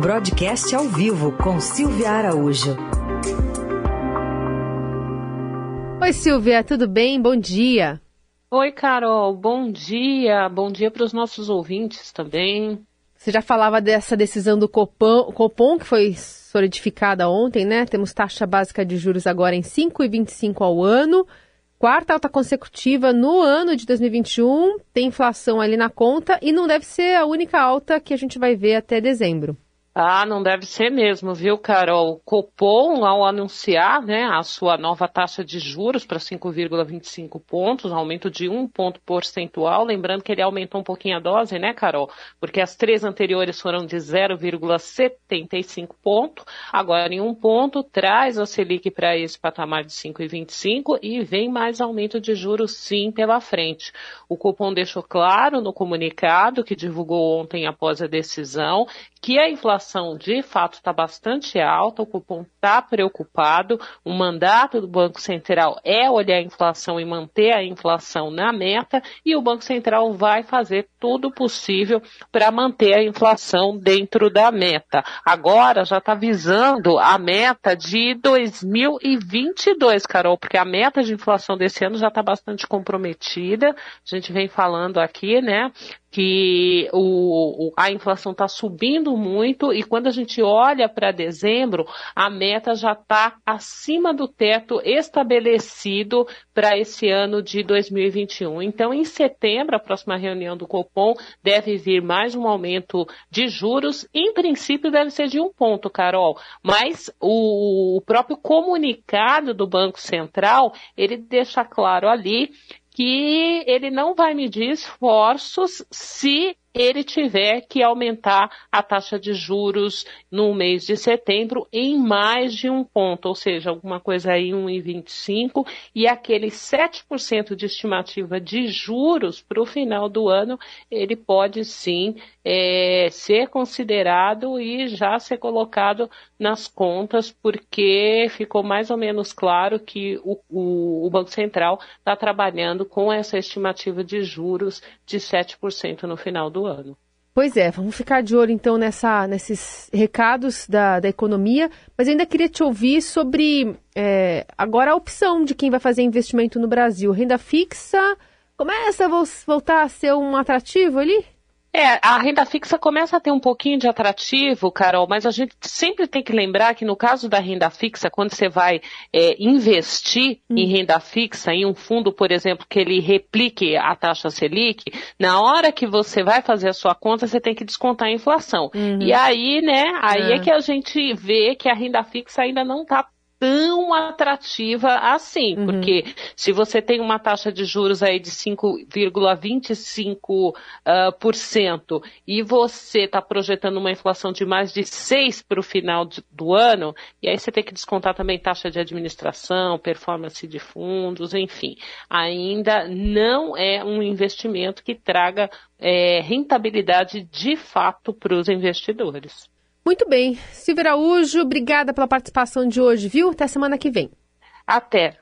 Broadcast ao vivo com Silvia Araújo. Oi, Silvia, tudo bem? Bom dia. Oi, Carol, bom dia. Bom dia para os nossos ouvintes também. Você já falava dessa decisão do Copom, Copom, que foi solidificada ontem, né? Temos taxa básica de juros agora em 5,25 ao ano. Quarta alta consecutiva no ano de 2021. Tem inflação ali na conta e não deve ser a única alta que a gente vai ver até dezembro. Ah, não deve ser mesmo, viu, Carol? O Copom, ao anunciar né, a sua nova taxa de juros para 5,25 pontos, aumento de um ponto percentual, lembrando que ele aumentou um pouquinho a dose, né, Carol? Porque as três anteriores foram de 0,75 ponto, agora em um ponto, traz a Selic para esse patamar de 5,25 e vem mais aumento de juros sim pela frente. O Copom deixou claro no comunicado que divulgou ontem após a decisão que a inflação de fato está bastante alta, o cupom está preocupado, o mandato do Banco Central é olhar a inflação e manter a inflação na meta, e o Banco Central vai fazer tudo possível para manter a inflação dentro da meta. Agora já está visando a meta de 2022, Carol, porque a meta de inflação desse ano já está bastante comprometida. A gente vem falando aqui, né, que o, a inflação está subindo muito e quando a gente olha para dezembro, a meta já está acima do teto estabelecido para esse ano de 2021. Então, em setembro, a próxima reunião do Copom deve vir mais um aumento de juros. Em princípio, deve ser de um ponto, Carol, mas o, o próprio comunicado do Banco Central ele deixa claro ali que ele não vai medir esforços se ele tiver que aumentar a taxa de juros no mês de setembro em mais de um ponto, ou seja, alguma coisa aí 1,25 e aquele 7% de estimativa de juros para o final do ano, ele pode sim é, ser considerado e já ser colocado nas contas, porque ficou mais ou menos claro que o, o, o Banco Central está trabalhando com essa estimativa de juros de 7% no final do ano. Pois é, vamos ficar de olho então nessa, nesses recados da, da economia, mas ainda queria te ouvir sobre é, agora a opção de quem vai fazer investimento no Brasil. Renda fixa começa a voltar a ser um atrativo ali? É, a renda fixa começa a ter um pouquinho de atrativo, Carol, mas a gente sempre tem que lembrar que no caso da renda fixa, quando você vai é, investir hum. em renda fixa, em um fundo, por exemplo, que ele replique a taxa Selic, na hora que você vai fazer a sua conta, você tem que descontar a inflação. Uhum. E aí, né, aí é. é que a gente vê que a renda fixa ainda não está tão atrativa assim, uhum. porque se você tem uma taxa de juros aí de 5,25% uh, por cento, e você está projetando uma inflação de mais de 6% para o final de, do ano, e aí você tem que descontar também taxa de administração, performance de fundos, enfim, ainda não é um investimento que traga é, rentabilidade de fato para os investidores. Muito bem. Silvia Araújo, obrigada pela participação de hoje, viu? Até semana que vem. Até.